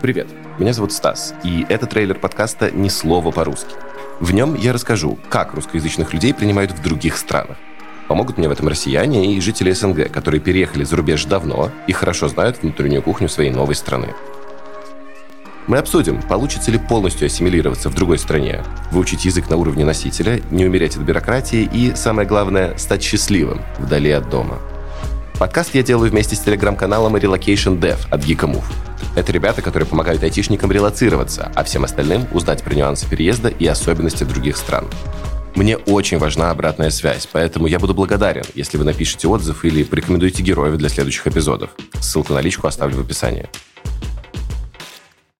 Привет, меня зовут Стас, и это трейлер подкаста «Ни слова по-русски». В нем я расскажу, как русскоязычных людей принимают в других странах. Помогут мне в этом россияне и жители СНГ, которые переехали за рубеж давно и хорошо знают внутреннюю кухню своей новой страны. Мы обсудим, получится ли полностью ассимилироваться в другой стране, выучить язык на уровне носителя, не умереть от бюрократии и, самое главное, стать счастливым вдали от дома. Подкаст я делаю вместе с телеграм-каналом Relocation Dev от Geekamove. Это ребята, которые помогают айтишникам релацироваться, а всем остальным узнать про нюансы переезда и особенности других стран. Мне очень важна обратная связь, поэтому я буду благодарен, если вы напишите отзыв или порекомендуете героев для следующих эпизодов. Ссылку на личку оставлю в описании.